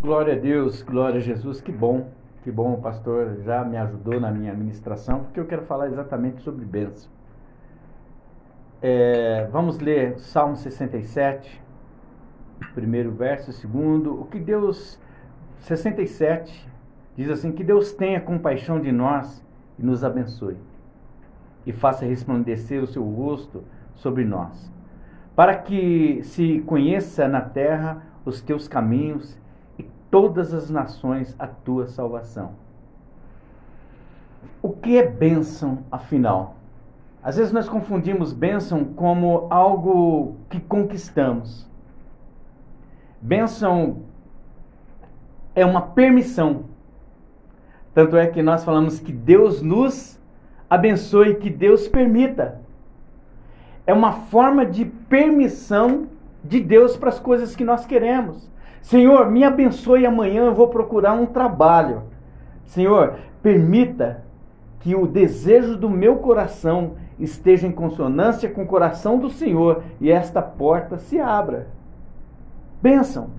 Glória a Deus, glória a Jesus, que bom, que bom, o pastor já me ajudou na minha ministração, porque eu quero falar exatamente sobre bênção. É, vamos ler Salmo 67, primeiro verso, segundo. O que Deus, 67, diz assim: Que Deus tenha compaixão de nós e nos abençoe, e faça resplandecer o seu rosto sobre nós, para que se conheça na terra os teus caminhos todas as nações a tua salvação. O que é bênção, afinal? Às vezes nós confundimos bênção como algo que conquistamos. Bênção é uma permissão. Tanto é que nós falamos que Deus nos abençoe, que Deus permita. É uma forma de permissão de Deus para as coisas que nós queremos. Senhor, me abençoe amanhã, eu vou procurar um trabalho. Senhor, permita que o desejo do meu coração esteja em consonância com o coração do Senhor e esta porta se abra. Bênção.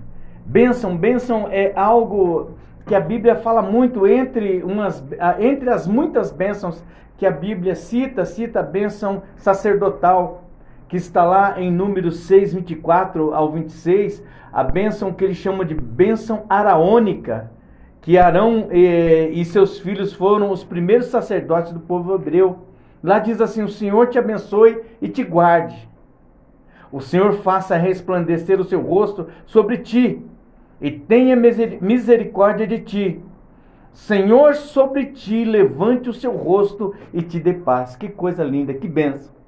Bênção, bênção é algo que a Bíblia fala muito entre, umas, entre as muitas bênçãos que a Bíblia cita, cita a bênção sacerdotal, que está lá em Números 6, 24 ao 26, a bênção que ele chama de bênção araônica, que Arão e, e seus filhos foram os primeiros sacerdotes do povo hebreu. Lá diz assim: O Senhor te abençoe e te guarde. O Senhor faça resplandecer o seu rosto sobre ti e tenha misericórdia de ti. Senhor, sobre ti levante o seu rosto e te dê paz. Que coisa linda, que benção.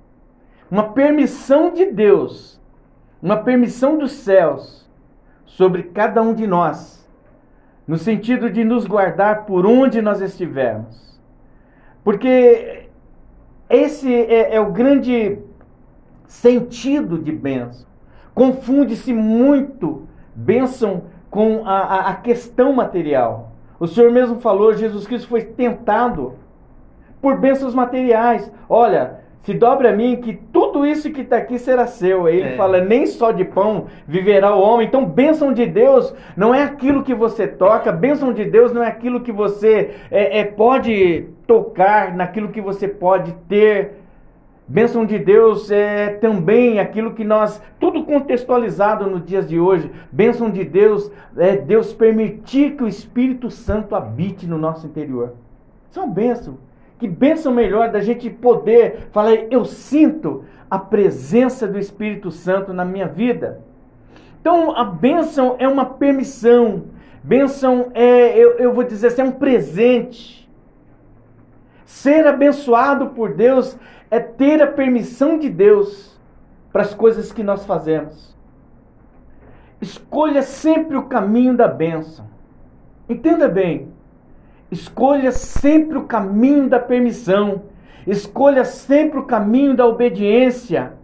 Uma permissão de Deus, uma permissão dos céus sobre cada um de nós, no sentido de nos guardar por onde nós estivermos. Porque esse é, é o grande sentido de bênção. Confunde-se muito bênção com a, a, questão material. O Senhor mesmo falou, Jesus Cristo foi tentado por bênçãos materiais. Olha, se dobre a mim que tudo isso que está aqui será seu. Ele é. fala, nem só de pão viverá o homem. Então, bênção de Deus não é aquilo que você toca, bênção de Deus não é aquilo que você é, é pode tocar, naquilo que você pode ter. Bênção de Deus é também aquilo que nós, tudo contextualizado nos dias de hoje. Bênção de Deus é Deus permitir que o Espírito Santo habite no nosso interior. São bênçãos. Que bênção melhor da gente poder falar, eu sinto a presença do Espírito Santo na minha vida. Então a bênção é uma permissão. Bênção é, eu, eu vou dizer assim, é um presente. Ser abençoado por Deus é ter a permissão de Deus para as coisas que nós fazemos. Escolha sempre o caminho da bênção. Entenda bem. Escolha sempre o caminho da permissão. Escolha sempre o caminho da obediência.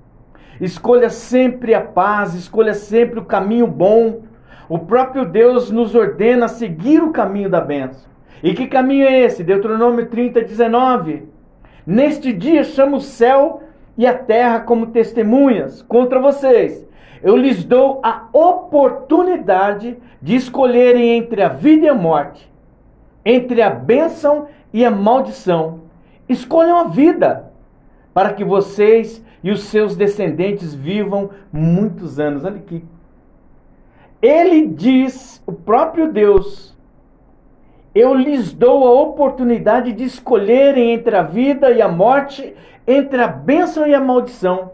Escolha sempre a paz. Escolha sempre o caminho bom. O próprio Deus nos ordena seguir o caminho da bênção. E que caminho é esse? Deuteronômio 30, 19. Neste dia chamo o céu e a terra como testemunhas contra vocês. Eu lhes dou a oportunidade de escolherem entre a vida e a morte, entre a bênção e a maldição. Escolham a vida, para que vocês e os seus descendentes vivam muitos anos. Olha aqui. Ele diz, o próprio Deus, eu lhes dou a oportunidade de escolherem entre a vida e a morte, entre a bênção e a maldição.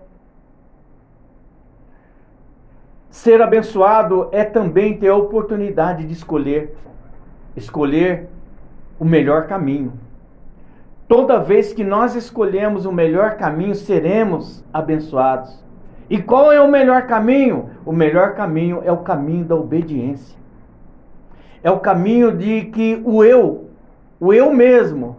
Ser abençoado é também ter a oportunidade de escolher, escolher o melhor caminho. Toda vez que nós escolhemos o melhor caminho, seremos abençoados. E qual é o melhor caminho? O melhor caminho é o caminho da obediência é o caminho de que o eu, o eu mesmo,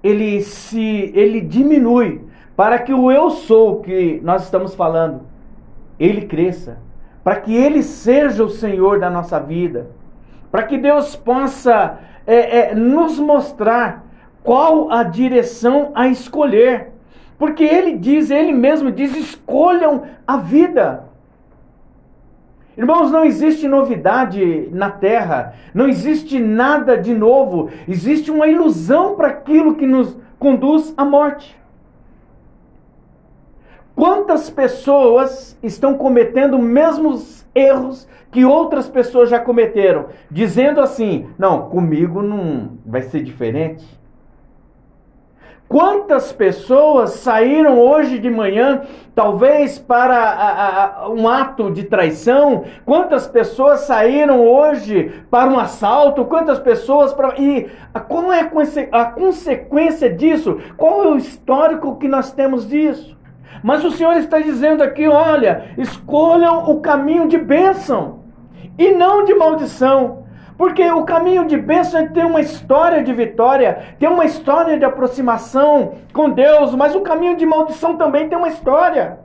ele se ele diminui para que o eu sou que nós estamos falando, ele cresça, para que ele seja o Senhor da nossa vida, para que Deus possa é, é, nos mostrar qual a direção a escolher. Porque ele diz, ele mesmo diz: escolham a vida. Irmãos, não existe novidade na terra, não existe nada de novo, existe uma ilusão para aquilo que nos conduz à morte. Quantas pessoas estão cometendo os mesmos erros que outras pessoas já cometeram, dizendo assim: não, comigo não vai ser diferente. Quantas pessoas saíram hoje de manhã, talvez para a, a, um ato de traição? Quantas pessoas saíram hoje para um assalto? Quantas pessoas para. E qual é a consequência disso? Qual é o histórico que nós temos disso? Mas o Senhor está dizendo aqui: olha, escolham o caminho de bênção e não de maldição. Porque o caminho de bênção tem uma história de vitória, tem uma história de aproximação com Deus, mas o caminho de maldição também tem uma história.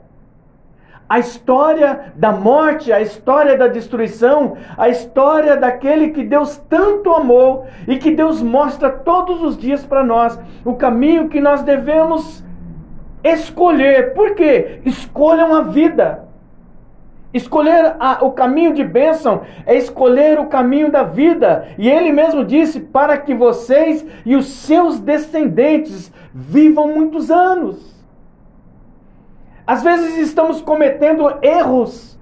A história da morte, a história da destruição, a história daquele que Deus tanto amou e que Deus mostra todos os dias para nós, o caminho que nós devemos escolher. Por quê? Escolham a vida. Escolher a, o caminho de bênção é escolher o caminho da vida. E ele mesmo disse: para que vocês e os seus descendentes vivam muitos anos. Às vezes estamos cometendo erros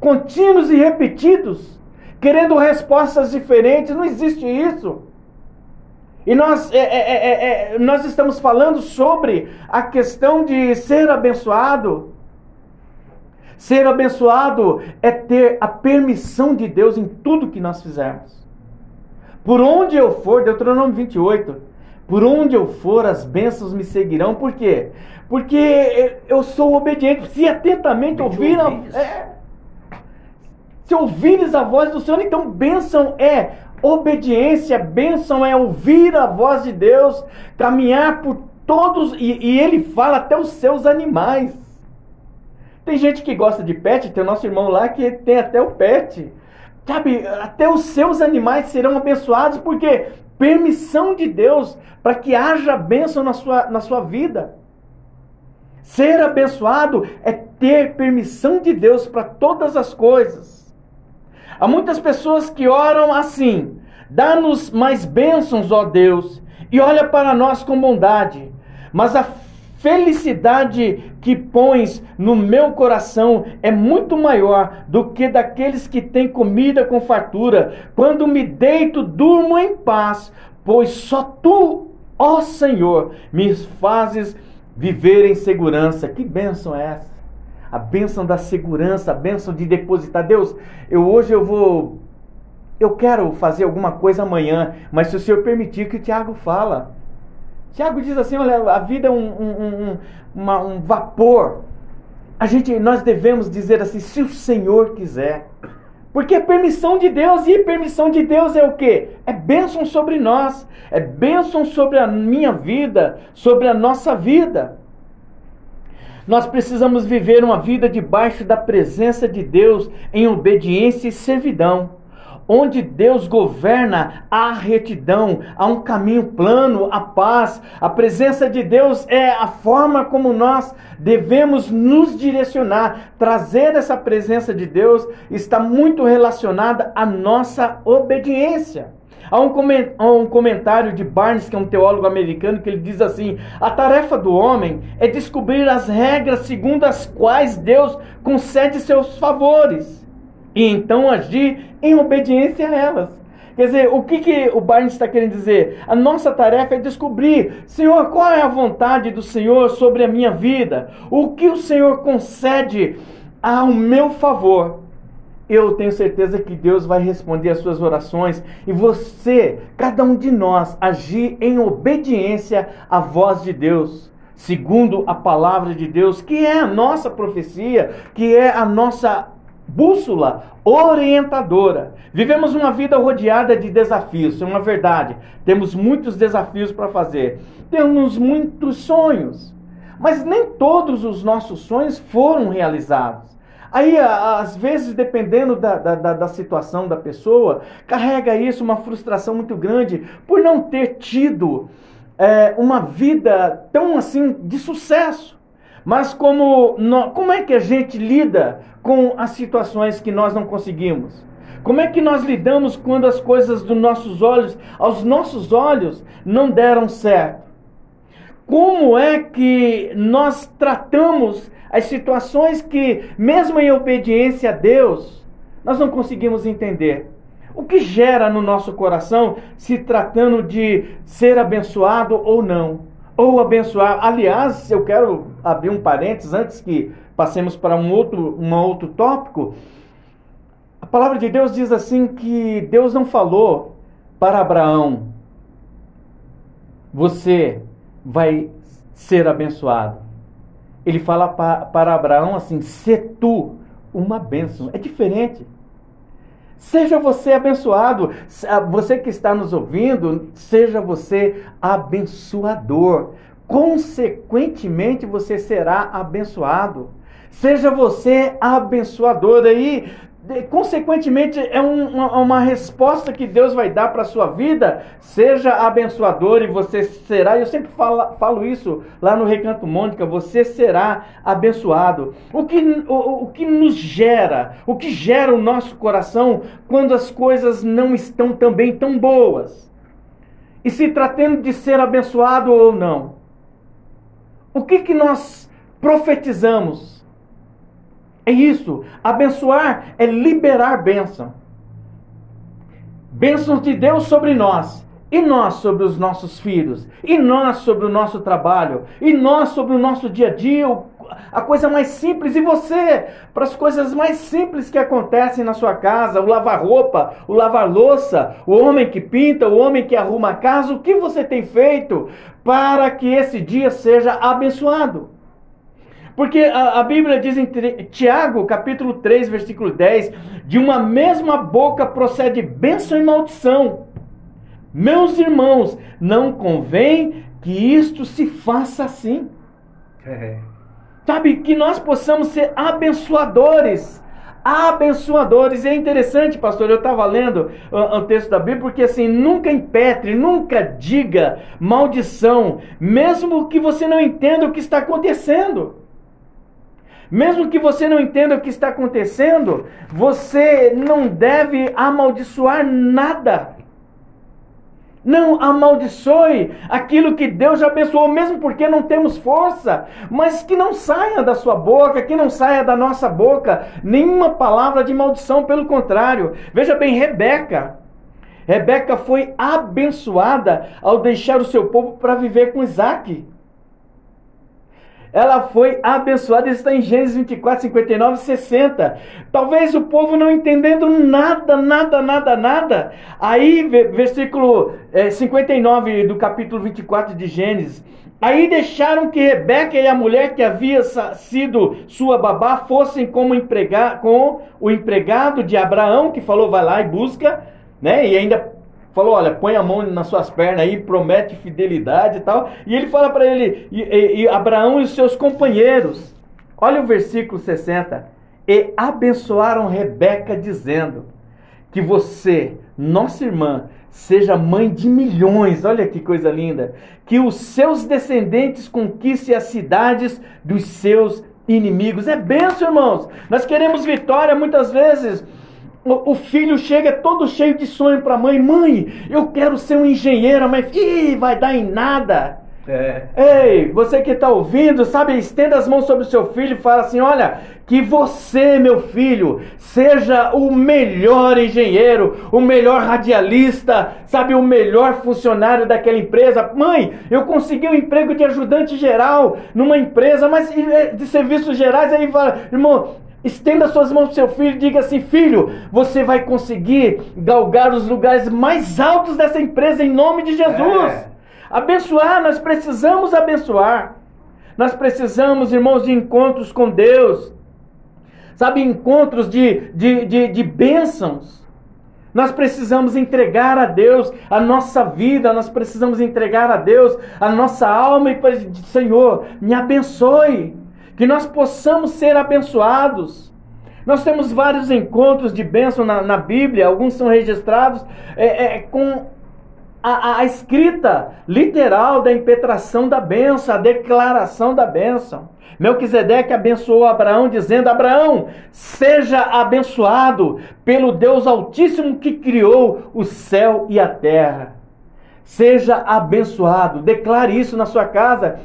contínuos e repetidos, querendo respostas diferentes. Não existe isso. E nós, é, é, é, é nós estamos falando sobre a questão de ser abençoado. Ser abençoado é ter a permissão de Deus em tudo que nós fizermos. Por onde eu for, Deuteronômio 28, por onde eu for, as bênçãos me seguirão. Por quê? Porque eu sou obediente. Se atentamente ouvir a, é, se ouvires a voz do Senhor, então bênção é obediência, bênção é ouvir a voz de Deus, caminhar por todos, e, e ele fala até os seus animais. Tem gente que gosta de pet, tem o nosso irmão lá que tem até o pet. Sabe, até os seus animais serão abençoados, porque permissão de Deus para que haja bênção na sua, na sua vida. Ser abençoado é ter permissão de Deus para todas as coisas. Há muitas pessoas que oram assim: dá-nos mais bênçãos, ó Deus, e olha para nós com bondade. Mas a felicidade que pões no meu coração é muito maior do que daqueles que têm comida com fartura. Quando me deito, durmo em paz, pois só tu, ó Senhor, me fazes viver em segurança. Que bênção é essa? A bênção da segurança, a bênção de depositar. Deus, eu hoje eu vou. Eu quero fazer alguma coisa amanhã, mas se o Senhor permitir que o Tiago fala, Tiago diz assim: olha, a vida é um, um, um, uma, um vapor. A gente, nós devemos dizer assim, se o Senhor quiser. Porque é permissão de Deus, e permissão de Deus é o que? É bênção sobre nós, é bênção sobre a minha vida, sobre a nossa vida. Nós precisamos viver uma vida debaixo da presença de Deus em obediência e servidão onde Deus governa a retidão, há um caminho plano, a paz. A presença de Deus é a forma como nós devemos nos direcionar. Trazer essa presença de Deus está muito relacionada à nossa obediência. Há um comentário de Barnes, que é um teólogo americano, que ele diz assim: a tarefa do homem é descobrir as regras segundo as quais Deus concede seus favores e então agir em obediência a elas. Quer dizer, o que, que o Barnes está querendo dizer? A nossa tarefa é descobrir, Senhor, qual é a vontade do Senhor sobre a minha vida? O que o Senhor concede ao meu favor? Eu tenho certeza que Deus vai responder às suas orações e você, cada um de nós, agir em obediência à voz de Deus, segundo a palavra de Deus, que é a nossa profecia, que é a nossa bússola orientadora. Vivemos uma vida rodeada de desafios, é uma verdade. Temos muitos desafios para fazer. Temos muitos sonhos. Mas nem todos os nossos sonhos foram realizados. Aí, às vezes, dependendo da, da, da, situação da pessoa, carrega isso uma frustração muito grande por não ter tido é, uma vida tão assim de sucesso. mas como, como é que a gente lida com as situações que nós não conseguimos? Como é que nós lidamos quando as coisas dos nossos olhos, aos nossos olhos, não deram certo? Como é que nós tratamos as situações que, mesmo em obediência a Deus, nós não conseguimos entender? O que gera no nosso coração se tratando de ser abençoado ou não? Ou abençoar. Aliás, eu quero abrir um parênteses antes que passemos para um outro, um outro tópico. A palavra de Deus diz assim que Deus não falou para Abraão: você vai ser abençoado. Ele fala para, Abraão assim: se tu uma bênção. É diferente. Seja você abençoado. Você que está nos ouvindo, seja você abençoador. Consequentemente, você será abençoado. Seja você abençoador. Aí consequentemente, é um, uma, uma, resposta que Deus vai dar para a sua vida. Seja abençoador e você será. Eu sempre falo, falo isso lá no Recanto Mônica: você será abençoado. O que, o, o que nos gera, o que gera o nosso coração quando as coisas não estão também tão boas? E se tratando de ser abençoado ou não? O que, que nós profetizamos? É isso. Abençoar é liberar bênção. Bênçãos de Deus sobre nós. E nós sobre os nossos filhos. E nós sobre o nosso trabalho. E nós sobre o nosso dia a dia. A coisa mais simples. E você, para as coisas mais simples que acontecem na sua casa: o lavar roupa, o lavar louça, o homem que pinta, o homem que arruma a casa. O que você tem feito para que esse dia seja abençoado? Porque a, a, Bíblia diz em Tiago, capítulo 3, versículo 10, de uma mesma boca procede bênção e maldição. Meus irmãos, não convém que isto se faça assim. É. Sabe, que nós possamos ser abençoadores. Abençoadores. E é interessante, pastor, eu estava lendo o, o texto da Bíblia, porque assim, nunca impetre, nunca diga maldição, mesmo que você não entenda o que está acontecendo. Mesmo que você não entenda o que está acontecendo, você não deve amaldiçoar nada. Não amaldiçoe aquilo que Deus já abençoou, mesmo porque não temos força, mas que não saia da sua boca, que não saia da nossa boca nenhuma palavra de maldição, pelo contrário. Veja bem, Rebeca. Rebeca foi abençoada ao deixar o seu povo para viver com Isaac ela foi abençoada. Isso está em Gênesis 24, 59 e 60. Talvez o povo não entendendo nada, nada, nada, nada. Aí, versículo é, 59 do capítulo 24 de Gênesis. Aí deixaram que Rebeca e a mulher que havia sido sua babá fossem como emprega, com o empregado de Abraão, que falou, vai lá e busca, né? E ainda falou: olha, põe a mão nas suas pernas aí, promete fidelidade e tal. E ele fala para ele, e, e, e Abraão e os seus companheiros. Olha o versículo 60. E abençoaram Rebeca, dizendo: Que você, nossa irmã, seja mãe de milhões. Olha que coisa linda. Que os seus descendentes conquistem as cidades dos seus inimigos. É benção, irmãos. Nós queremos vitória muitas vezes o, filho chega todo cheio de sonho para a mãe: Mãe, eu quero ser um engenheiro. Mas, ih, vai dar em nada. É. Ei, você que está ouvindo, sabe, estenda as mãos sobre o seu filho e fala assim: Olha, que você, meu filho, seja o melhor engenheiro, o melhor radialista, sabe, o melhor funcionário daquela empresa. Mãe, eu consegui um emprego de ajudante geral numa empresa, mas de serviços gerais. Aí fala: Irmão, Estenda suas mãos para seu filho e diga assim: Filho, você vai conseguir galgar os lugares mais altos dessa empresa em nome de Jesus. É. Abençoar, nós precisamos abençoar. Nós precisamos, irmãos, de encontros com Deus. Sabe, encontros de, de, de, de bênçãos. Nós precisamos entregar a Deus a nossa vida, nós precisamos entregar a Deus a nossa alma e Senhor, me abençoe que nós possamos ser abençoados. Nós temos vários encontros de bênção na, na Bíblia, alguns são registrados é, é, com a, a, escrita literal da impetração da bênção, a declaração da bênção. Melquisedeque abençoou Abraão, dizendo: Abraão, seja abençoado pelo Deus Altíssimo que criou o céu e a terra. Seja abençoado. Declare isso na sua casa.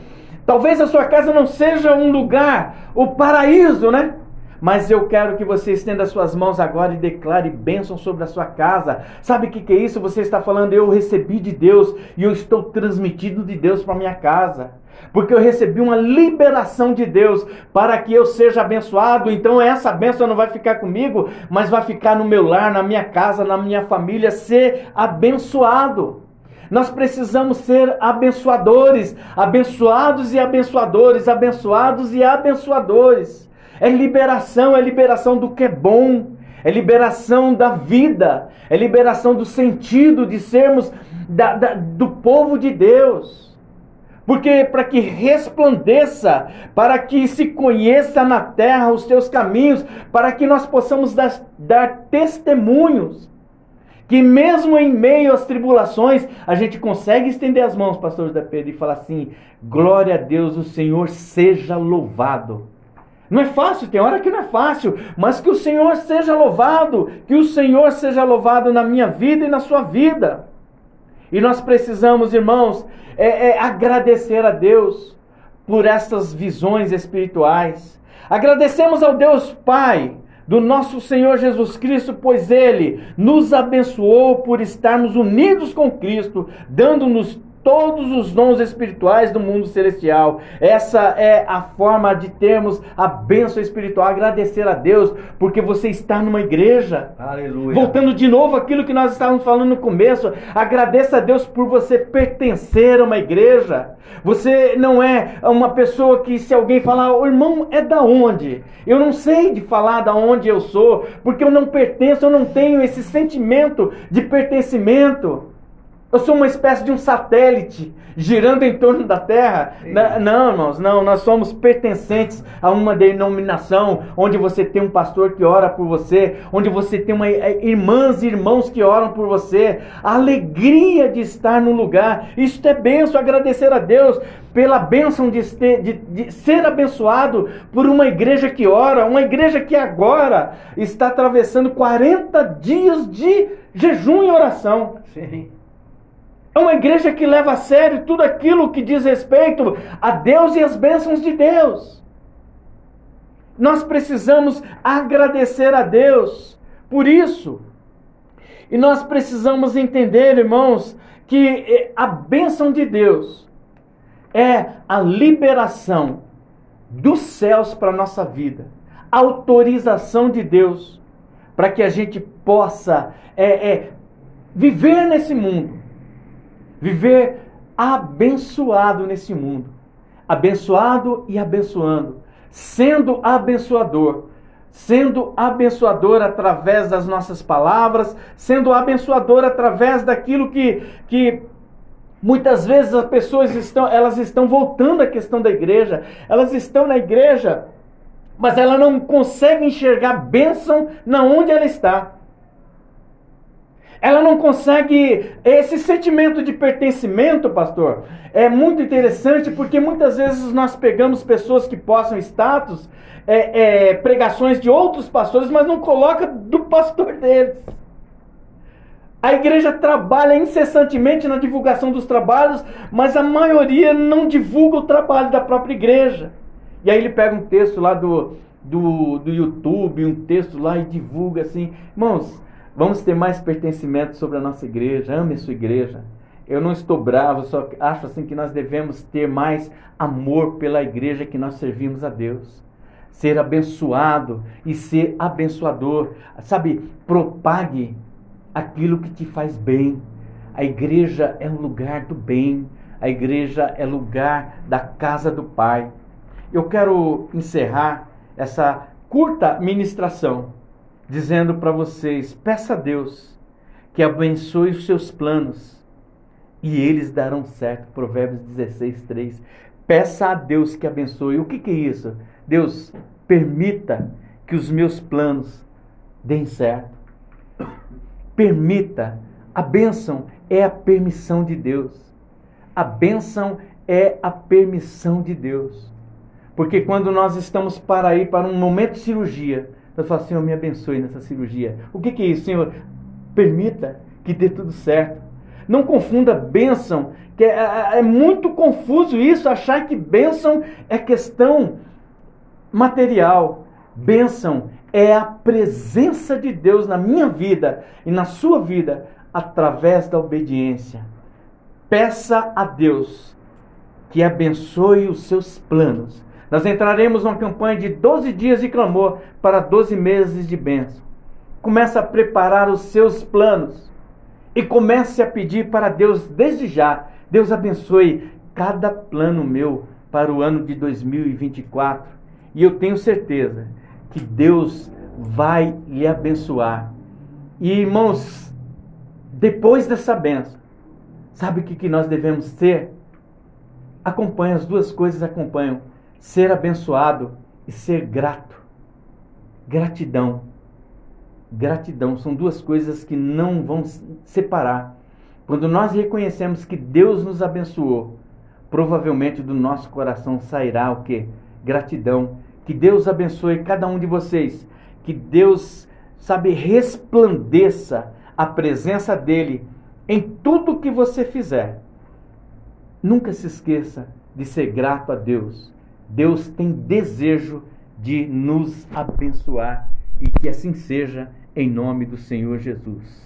Talvez a sua casa não seja um lugar, o paraíso, né? Mas eu quero que você estenda suas mãos agora e declare bênção sobre a sua casa. Sabe o que, que é isso? Você está falando, eu recebi de Deus e eu estou transmitindo de Deus para minha casa. Porque eu recebi uma liberação de Deus para que eu seja abençoado. Então essa bênção não vai ficar comigo, mas vai ficar no meu lar, na minha casa, na minha família, ser abençoado. Nós precisamos ser abençoadores, abençoados e abençoadores, abençoados e abençoadores. É liberação, é liberação do que é bom, é liberação da vida, é liberação do sentido de sermos da, da, do povo de Deus. Porque para que resplandeça, para que se conheça na terra os teus caminhos, para que nós possamos dar, dar testemunhos que mesmo em meio às tribulações, a gente consegue estender as mãos, pastor José Pedro, e falar assim: glória a Deus, o Senhor seja louvado. Não é fácil, tem hora que não é fácil, mas que o Senhor seja louvado, que o Senhor seja louvado na minha vida e na sua vida. E nós precisamos, irmãos, é, é agradecer a Deus por essas visões espirituais. Agradecemos ao Deus Pai do nosso Senhor Jesus Cristo, pois Ele nos abençoou por estarmos unidos com Cristo, dando-nos todos os dons espirituais do mundo celestial. Essa é a forma de termos a bênção espiritual. Agradecer a Deus porque você está numa igreja. Aleluia. Voltando de novo aquilo que nós estávamos falando no começo. Agradeça a Deus por você pertencer a uma igreja. Você não é uma pessoa que se alguém falar, o irmão é da onde? Eu não sei de falar da onde eu sou, porque eu não pertenço, eu não tenho esse sentimento de pertencimento. Eu sou uma espécie de um satélite girando em torno da Terra. Não, irmãos, não. Nós somos pertencentes a uma denominação onde você tem um pastor que ora por você, onde você tem uma, é, irmãs e irmãos que oram por você. A alegria de estar no lugar. Isso é benção. Agradecer a Deus pela bênção de, ter, de, de ser abençoado por uma igreja que ora, uma igreja que agora está atravessando 40 dias de jejum e oração. Sim. É uma igreja que leva a sério tudo aquilo que diz respeito a Deus e as bênçãos de Deus. Nós precisamos agradecer a Deus por isso. E nós precisamos entender, irmãos, que eh, a bênção de Deus é a liberação dos céus para a nossa vida, a autorização de Deus para que a gente possa é, é, viver nesse mundo viver abençoado nesse mundo, abençoado e abençoando, sendo abençoador, sendo abençoador através das nossas palavras, sendo abençoador através daquilo que, que muitas vezes as pessoas estão, elas estão voltando à questão da igreja, elas estão na igreja, mas ela não consegue enxergar bênção na onde ela está ela não consegue. Esse sentimento de pertencimento, pastor, é muito interessante porque muitas vezes nós pegamos pessoas que possam status, é, é, pregações de outros pastores, mas não coloca do pastor deles. A igreja trabalha incessantemente na divulgação dos trabalhos, mas a maioria não divulga o trabalho da própria igreja. E aí ele pega um texto lá do, do, do YouTube, um texto lá e divulga assim. Irmãos, Vamos ter mais pertencimento sobre a nossa igreja. Ame a sua igreja. Eu não estou bravo, só acho assim que nós devemos ter mais amor pela igreja que nós servimos a Deus. Ser abençoado e ser abençoador. Sabe, propague aquilo que te faz bem. A igreja é um lugar do bem. A igreja é lugar da casa do Pai. Eu quero encerrar essa curta ministração dizendo para vocês: peça a Deus que abençoe os seus planos e eles darão certo. Provérbios 16, 3. Peça a Deus que abençoe. O que, que é isso? Deus, permita que os meus planos deem certo. Permita A bênção é a permissão de Deus. A bênção é a permissão de Deus. Porque quando nós estamos para ir para um momento de cirurgia, nós falamos, Senhor, me abençoe nessa cirurgia. O que, que é isso, Senhor? Permita que dê tudo certo. Não confunda bênção, que é, é, é muito confuso isso, achar que bênção é questão material. Bênção é a presença de Deus na minha vida e na sua vida através da obediência. Peça a Deus que abençoe os seus planos. Nós entraremos numa campanha de 12 dias de clamor para 12 meses de bênção. Comece a preparar os seus planos e comece a pedir para Deus desde já. Deus abençoe cada plano meu para o ano de 2024. E eu tenho certeza que Deus vai lhe abençoar. E irmãos, depois dessa benção, sabe o que, nós devemos ser? Acompanha, as duas coisas acompanham: ser abençoado e ser grato. Gratidão. Gratidão são duas coisas que não vão separar. Quando nós reconhecemos que Deus nos abençoou, provavelmente do nosso coração sairá o que? Gratidão. Que Deus abençoe cada um de vocês. Que Deus, sabe, resplandeça a presença dele em tudo que você fizer. Nunca se esqueça de ser grato a Deus. Deus tem desejo de nos abençoar e que assim seja em nome do Senhor Jesus.